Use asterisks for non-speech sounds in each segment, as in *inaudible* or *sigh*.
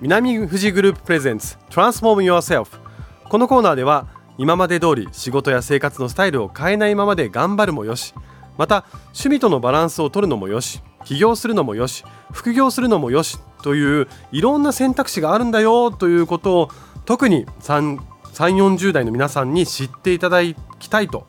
南富士グループプレゼンツ Transform Yourself このコーナーでは今まで通り仕事や生活のスタイルを変えないままで頑張るもよしまた趣味とのバランスを取るのもよし起業するのもよし副業するのもよしといういろんな選択肢があるんだよということを特に3 40代の皆さんに知っていただきたいと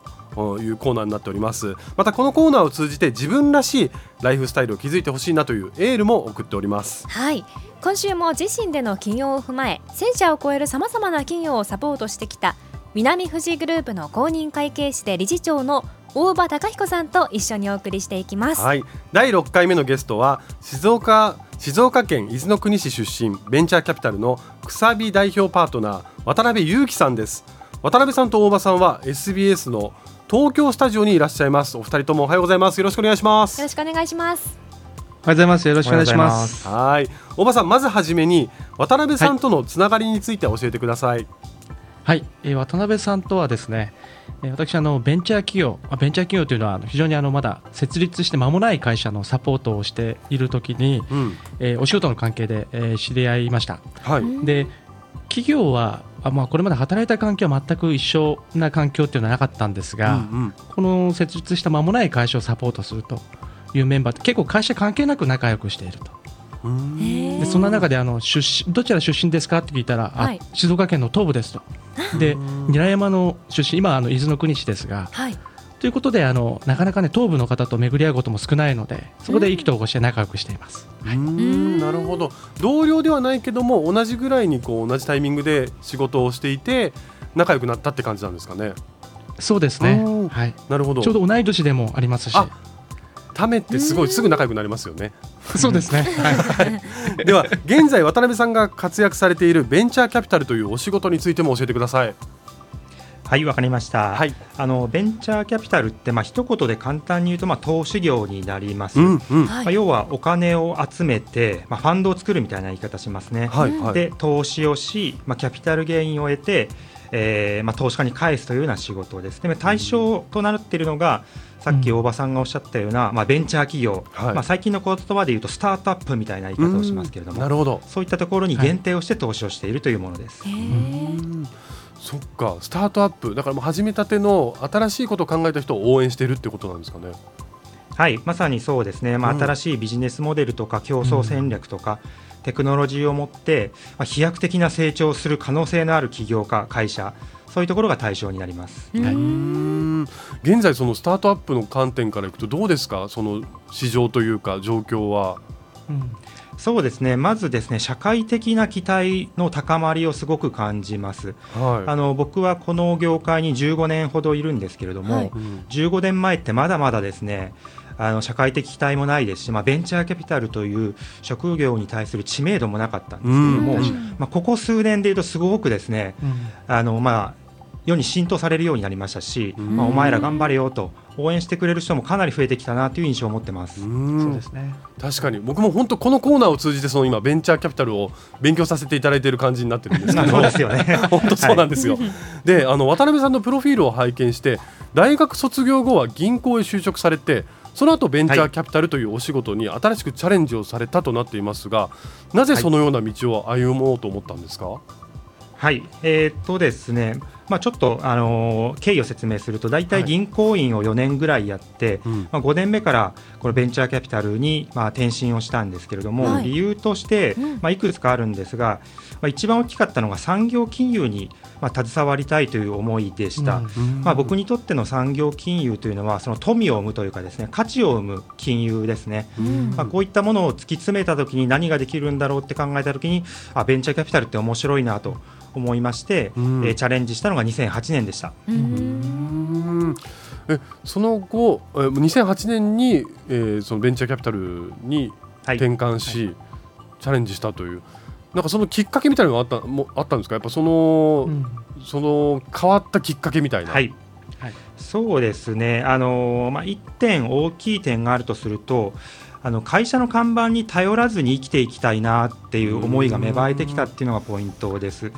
いうコーナーになっております。またこのコーナーを通じて自分らしいライフスタイルを築いてほしいなというエールも送っております。はい。今週も自身での起業を踏まえ1000社を超えるさまざまな企業をサポートしてきた南富士グループの公認会計士で理事長の大場隆彦さんと一緒にお送りしていきます。はい。第6回目のゲストは静岡静岡県伊豆の国市出身ベンチャーキャピタルのくさび代表パートナー渡辺裕樹さんです。渡辺さんと大場さんは SBS の東京スタジオにいらっしゃいます。お二人ともおはようございます。よろしくお願いします。よろしくお願いします。おはようございます。よろしくお願いします。はい大場さんまずはじめに渡辺さんとのつながりについて教えてください、はい、えー、渡辺さんとはですね、えー、私あのベンチャー企業、ベンチャー企業というのは非常にあのまだ設立して間もない会社のサポートをしているときに、うん、えー、お仕事の関係で、えー、知り合いました。はい、で企業はあまあ、これまで働いた環境は全く一緒な環境っていうのはなかったんですが、うんうん、この設立した間もない会社をサポートするというメンバーって結構会社関係なく仲良くしていると。でそんな中であの出身どちら出身ですかって聞いたら、はい、あ静岡県の東部ですと。で韮山の出身今あの伊豆の国市ですが、はい、ということであのなかなかね東部の方と巡り合うことも少ないのでそこで意気投合して仲良くしています。はい、なるほど同僚ではないけども同じぐらいにこう同じタイミングで仕事をしていて仲良くなったって感じなんですかね。そうですね。はい。なるほど。ちょうど同い年でもありますし。ためってすごいすぐ仲良くなりますよね。*laughs* そうですね。はい、*laughs* では現在渡辺さんが活躍されているベンチャーキャピタルというお仕事についても教えてください。はいわかりました、はい、あのベンチャーキャピタルってまあ一言で簡単に言うとまあ投資業になります、うんうん、まあ、要はお金を集めて、まあ、ファンドを作るみたいな言い方しますね、はいはい、で投資をし、まあ、キャピタルゲインを得て、えーまあ、投資家に返すというような仕事です。で対象となっているのが、さっき大場さんがおっしゃったような、まあ、ベンチャー企業、はい、まあ、最近の言葉で言うとスタートアップみたいな言い方をしますけれども。なるほど。そういったところに限定をして投資をしているというものです。はいそっかスタートアップだからもう始めたての新しいことを考えた人を応援しているってことなんですかね。はいまさにそうですね、まあ、新しいビジネスモデルとか競争戦略とか、うん、テクノロジーを持って、まあ、飛躍的な成長する可能性のある起業家、会社、そういうところが対象になります。現在、そのスタートアップの観点からいくと、どうですか、その市場というか、状況は。うんそうですね。まずですね社会的な期待の高まりをすごく感じます、はい、あの僕はこの業界に15年ほどいるんですけれども、はい、15年前ってまだまだですねあの社会的期待もないですし、まあ、ベンチャーキャピタルという職業に対する知名度もなかったんですけれども、まあ、ここ数年でいうとすごくですね、うん、あのまあ世に浸透されるようになりましたし、まあ、お前ら頑張れよと応援してくれる人もかなり増えてきたなという印象を持ってます。そうですね。確かに僕も本当このコーナーを通じてその今ベンチャーキャピタルを勉強させていただいている感じになってるんですけど、*laughs* そうですよね。*laughs* 本当そうなんですよ。はい、で、あの渡辺さんのプロフィールを拝見して大学卒業後は銀行へ就職されて。その後ベンチャーキャピタルというお仕事に新しくチャレンジをされたとなっていますが、なぜそのような道を歩もうと思ったんですか？はい、えー、っとですね。まあ、ちょっと、あの経緯を説明すると大体銀行員を4年ぐらいやって、はい、まあ、5年目からこのベンチャーキャピタルに、まあ、転身をしたんですけれども、はい、理由として、まあ、いくつかあるんですが、まあ、一番大きかったのが産業金融に、まあ、携わりたいという思いでした、うん、まあ、僕にとっての産業金融というのはその富を生むというかですね価値を生む金融ですね、うん、まあ、こういったものを突き詰めたときに何ができるんだろうって考えたときにあベンチャーキャピタルって面白いなと。思いまして、うん、えー、チャレンジしたのが2008年でした。えその後、え2008年に、えー、そのベンチャーキャピタルに転換し、はい。はい、チャレンジしたという。なんかそのきっかけみたいなのがあったもあったんですか？やっぱその、うん、その変わったきっかけみたいな。はい。はい、そうですね、あのまあ、1点大きい点があるとすると、あの会社の看板に頼らずに生きていきたいなっていう思いが芽生えてきたっていうのがポイントです。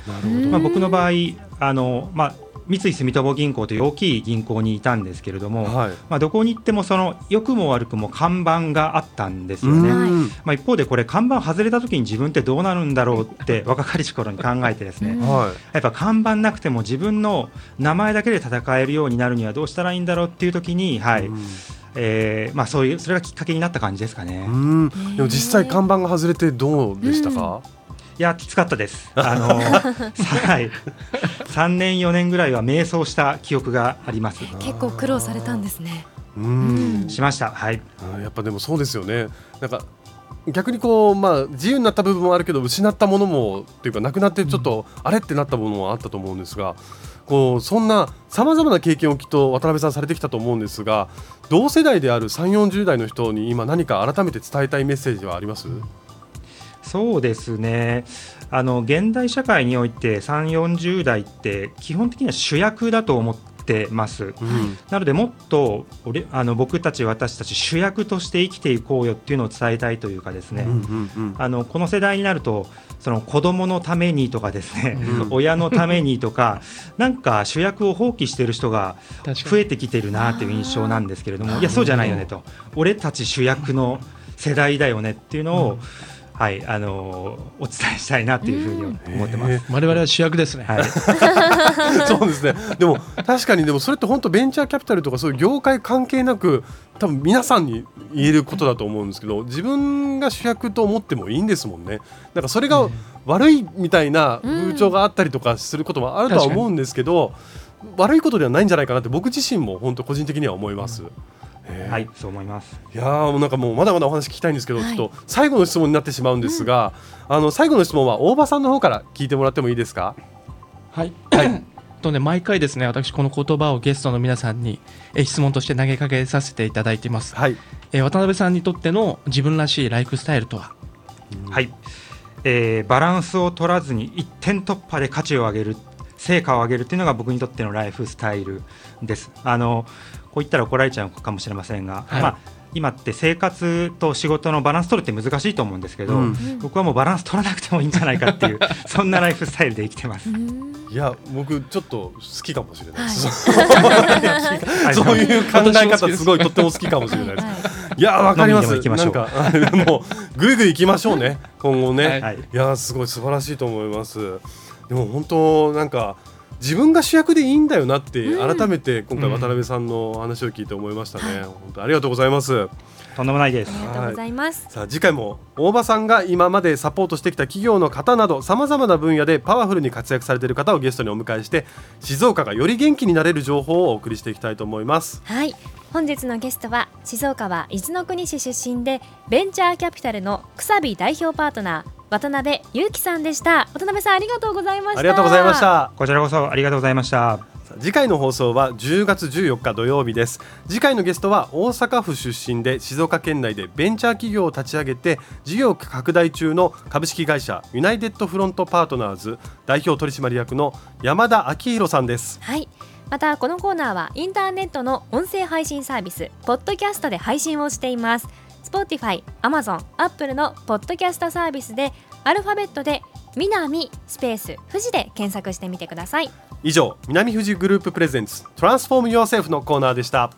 まあ、僕の場合あの、まあ三井住友銀行という大きい銀行にいたんですけれども、はい。まあ、どこに行ってもその良くも悪くも看板があったんですよね。うん。まあ、一方でこれ看板外れた時に自分ってどうなるんだろうって *laughs* 若かりし頃に考えてですね、やっぱ看板なくても自分の名前だけで戦えるようになるにはどうしたらいいんだろうっていう時に、はい。うんえーまあ、そういうそれがきっかけになった感じですかね。うんでも実際看板が外れてどうでしたか、いやきつかったです。あの *laughs* はい、3年4年ぐらいは迷走した記憶があります。結構苦労されたんですねうんしました。はい。うんやっぱでもそうですよねなんか逆にこうまあ自由になった部分もあるけど失ったものもっていうかなくなってちょっとあれってなったものもあったと思うんですがこうそんなさまざまな経験をきっと渡辺さんされてきたと思うんですが同世代である3 4 0代の人に今何か改めて伝えたいメッセージはあります？そうですね。あの現代社会において3、40代って基本的には主役だと思ってます。うん。なのでもっと俺あの僕たち私たち主役として生きていこうよっていうのを伝えたいというかですね。うんうんうん。あのこの世代になるとその子供のためにとかですね、うん。*laughs* 親のためにとかなんか主役を放棄している人が増えてきてるなという印象なんですけれどもいやそうじゃないよねと。俺たち主役の世代だよねっていうのを、はいあのお伝えしたいなというふうに思ってます。へ我々は主役ですね。はい、*laughs* そうですね。*laughs* でも確かにでもそれって本当ベンチャーキャピタルとかそういう業界関係なく多分皆さんに言えることだと思うんですけど自分が主役と思ってもいいんですもんね。なんかそれが悪いみたいな風潮があったりとかすることもあるとは思うんですけど、悪いことではないんじゃないかなって僕自身も本当個人的には思います。へーはい、そう思います。いやーもうなんかもうまだまだお話聞きたいんですけど、はいちょっと最後の質問になってしまうんですが、あの最後の質問は大場さんの方から聞いてもらってもいいですか？はい。*coughs* とね、毎回ですね、私この言葉をゲストの皆さんにえ質問として投げかけさせていただいています。はい。えー渡辺さんにとっての自分らしいライフスタイルとは？はい、えーバランスを取らずに一点突破で価値を上げる成果を上げるっていうのが僕にとってのライフスタイルです。あのこう言ったら怒られちゃうかもしれませんが、はいまあ今って生活と仕事のバランス取るって難しいと思うんですけど、うん僕はもうバランス取らなくてもいいんじゃないかっていう *laughs* そんなライフスタイルで生きてます。いや僕ちょっと好きかもしれない *laughs* そういう考え方すごいとっても好きかもしれないです。いやわかります。飲みにでも行きましょうなんかもうぐいぐい行きましょうね今後ね。はいはいいやすごい素晴らしいと思います。でも本当なんか自分が主役でいいんだよなって改めて今回渡辺さんの話を聞いて思いましたね。本当ありがとうございます。とんでもないですあ。りがとうございます、さあ次回も大場さんが今までサポートしてきた企業の方などさまざまな分野でパワフルに活躍されている方をゲストにお迎えして静岡がより元気になれる情報をお送りしていきたいと思います。はい本日のゲストは静岡は伊豆の国市出身でベンチャーキャピタルのくさび代表パートナー渡辺裕樹さんでした。渡辺さんありがとうございました。ありがとうございました。こちらこそありがとうございました。次回の放送は10月14日土曜日です。次回のゲストは大阪府出身で静岡県内でベンチャー企業を立ち上げて事業拡大中の株式会社ユナイテッドフロントパートナーズ代表取締役の山田昭弘さんです。はい。またこのコーナーはインターネットの音声配信サービスポッドキャストで配信をしています Spotify、Amazon、Apple のポッドキャストサービスでアルファベットで南スペース富士で検索してみてください。以上南富士グループプレゼンツトランスフォーム Yourself のコーナーでした。